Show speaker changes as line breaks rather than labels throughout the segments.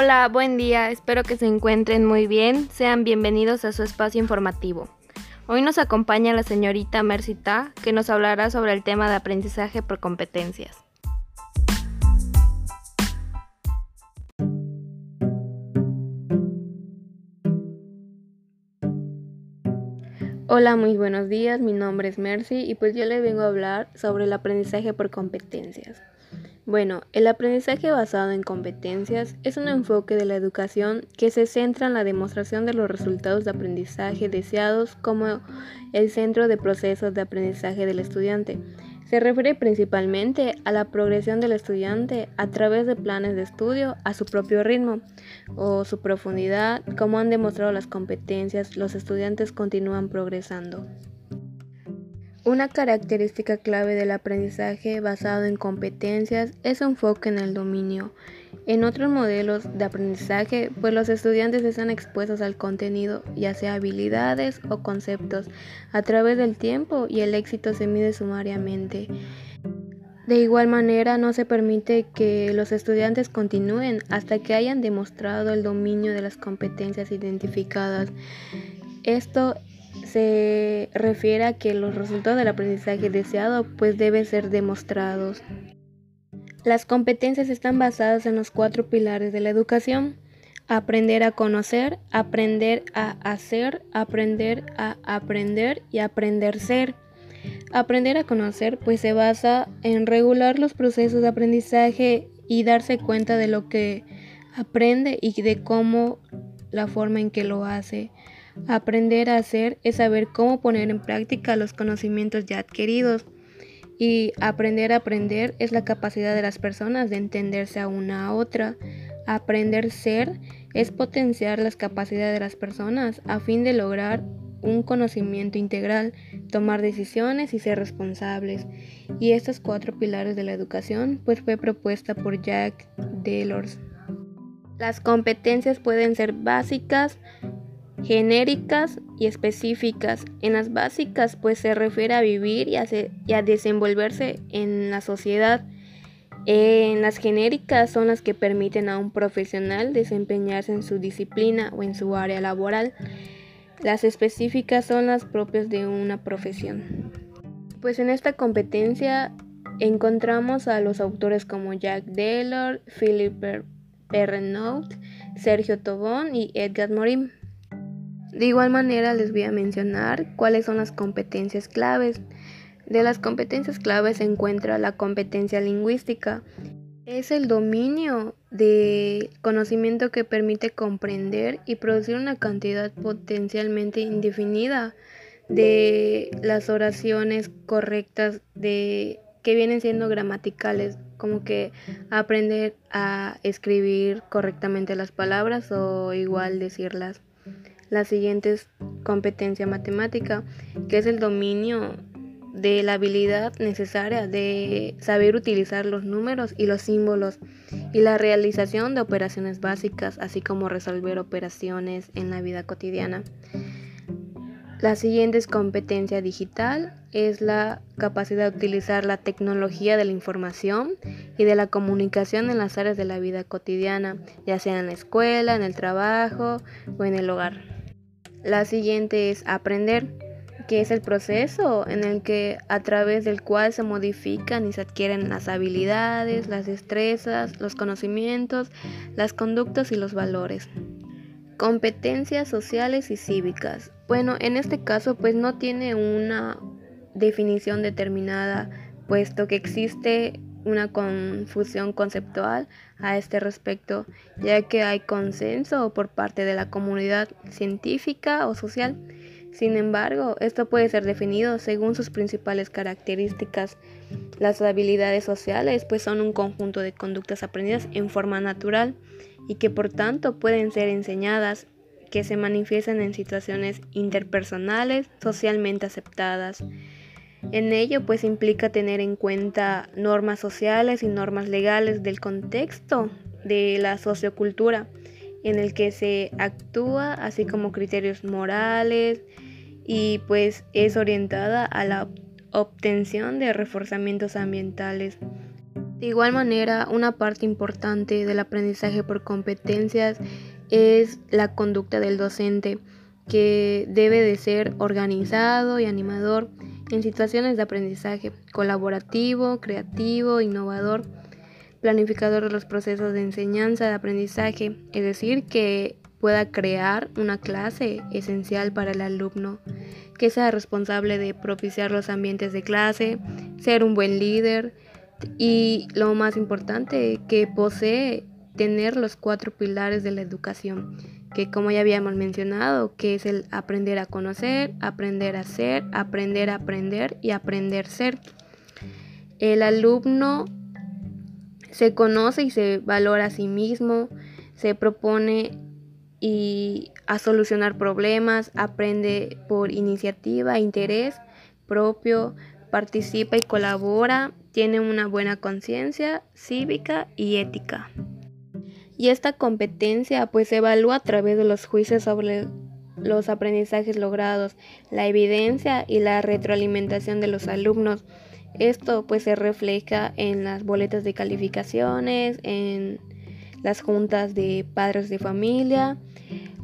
Hola, buen día, espero que se encuentren muy bien. Sean bienvenidos a su espacio informativo. Hoy nos acompaña la señorita Mercita, que nos hablará sobre el tema de aprendizaje por competencias. Hola, muy buenos días, mi nombre es Mercy y pues yo le vengo a hablar sobre el aprendizaje por competencias. Bueno, el aprendizaje basado en competencias es un enfoque de la educación que se centra en la demostración de los resultados de aprendizaje deseados como el centro de procesos de aprendizaje del estudiante. Se refiere principalmente a la progresión del estudiante a través de planes de estudio a su propio ritmo o su profundidad, como han demostrado las competencias, los estudiantes continúan progresando. Una característica clave del aprendizaje basado en competencias es su enfoque en el dominio. En otros modelos de aprendizaje, pues los estudiantes están expuestos al contenido, ya sea habilidades o conceptos, a través del tiempo y el éxito se mide sumariamente. De igual manera, no se permite que los estudiantes continúen hasta que hayan demostrado el dominio de las competencias identificadas. Esto se refiere a que los resultados del aprendizaje deseado pues deben ser demostrados. Las competencias están basadas en los cuatro pilares de la educación. Aprender a conocer, aprender a hacer, aprender a aprender y aprender ser. Aprender a conocer pues se basa en regular los procesos de aprendizaje y darse cuenta de lo que aprende y de cómo la forma en que lo hace. Aprender a hacer es saber cómo poner en práctica los conocimientos ya adquiridos. Y aprender a aprender es la capacidad de las personas de entenderse a una a otra. Aprender ser es potenciar las capacidades de las personas a fin de lograr un conocimiento integral, tomar decisiones y ser responsables. Y estos cuatro pilares de la educación pues fue propuesta por Jack Delors. Las competencias pueden ser básicas, genéricas y específicas. En las básicas pues se refiere a vivir y a, desenvolverse en la sociedad. En las genéricas son las que permiten a un profesional desempeñarse en su disciplina o en su área laboral. Las específicas son las propias de una profesión. Pues en esta competencia encontramos a los autores como Jack Taylor, Philip Perrenault, Sergio Tobón y Edgar Morin. De igual manera les voy a mencionar cuáles son las competencias claves. De las competencias claves se encuentra la competencia lingüística. Es el dominio de conocimiento que permite comprender y producir una cantidad potencialmente indefinida de las oraciones correctas de que vienen siendo gramaticales, como que aprender a escribir correctamente las palabras o igual decirlas la siguiente es competencia matemática, que es el dominio de la habilidad necesaria de saber utilizar los números y los símbolos y la realización de operaciones básicas, así como resolver operaciones en la vida cotidiana. La siguiente es competencia digital, es la capacidad de utilizar la tecnología de la información y de la comunicación en las áreas de la vida cotidiana, ya sea en la escuela, en el trabajo o en el hogar. La siguiente es aprender, que es el proceso en el que a través del cual se modifican y se adquieren las habilidades, las destrezas, los conocimientos, las conductas y los valores. Competencias sociales y cívicas. Bueno, en este caso pues no tiene una definición determinada, puesto que existe una confusión conceptual a este respecto, ya que hay consenso por parte de la comunidad científica o social. Sin embargo, esto puede ser definido según sus principales características. Las habilidades sociales pues son un conjunto de conductas aprendidas en forma natural y que por tanto pueden ser enseñadas, que se manifiestan en situaciones interpersonales socialmente aceptadas. En ello pues implica tener en cuenta normas sociales y normas legales del contexto de la sociocultura en el que se actúa, así como criterios morales y pues es orientada a la obtención de reforzamientos ambientales. De igual manera, una parte importante del aprendizaje por competencias es la conducta del docente, que debe de ser organizado y animador en situaciones de aprendizaje, colaborativo, creativo, innovador, planificador de los procesos de enseñanza, de aprendizaje, es decir, que pueda crear una clase esencial para el alumno, que sea responsable de propiciar los ambientes de clase, ser un buen líder y lo más importante, que posee tener los cuatro pilares de la educación, que como ya habíamos mencionado, que es el aprender a conocer, aprender a ser, aprender a aprender y aprender a ser. El alumno se conoce y se valora a sí mismo, se propone y a solucionar problemas, aprende por iniciativa, interés propio, participa y colabora, tiene una buena conciencia cívica y ética. Y esta competencia pues se evalúa a través de los juicios sobre los aprendizajes logrados, la evidencia y la retroalimentación de los alumnos. Esto pues se refleja en las boletas de calificaciones, en las juntas de padres de familia.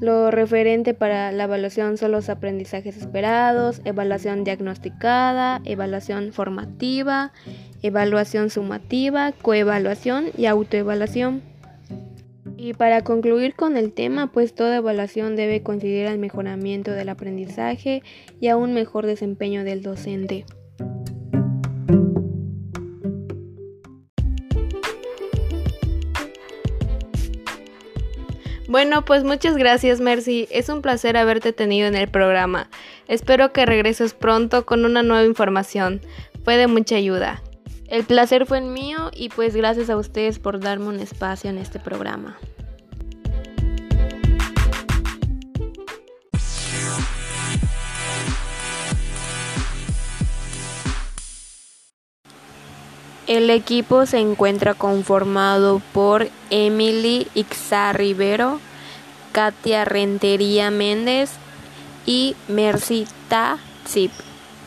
Lo referente para la evaluación son los aprendizajes esperados, evaluación diagnosticada, evaluación formativa, evaluación sumativa, coevaluación y autoevaluación. Y para concluir con el tema, pues toda evaluación debe considerar el mejoramiento del aprendizaje y a un mejor desempeño del docente. Bueno, pues muchas gracias Mercy, es un placer haberte tenido en el programa. Espero que regreses pronto con una nueva información, fue de mucha ayuda. El placer fue mío y pues gracias a ustedes por darme un espacio en este programa. El equipo se encuentra conformado por Emily Ixa Rivero, Katia Rentería Méndez y Mercy Zip.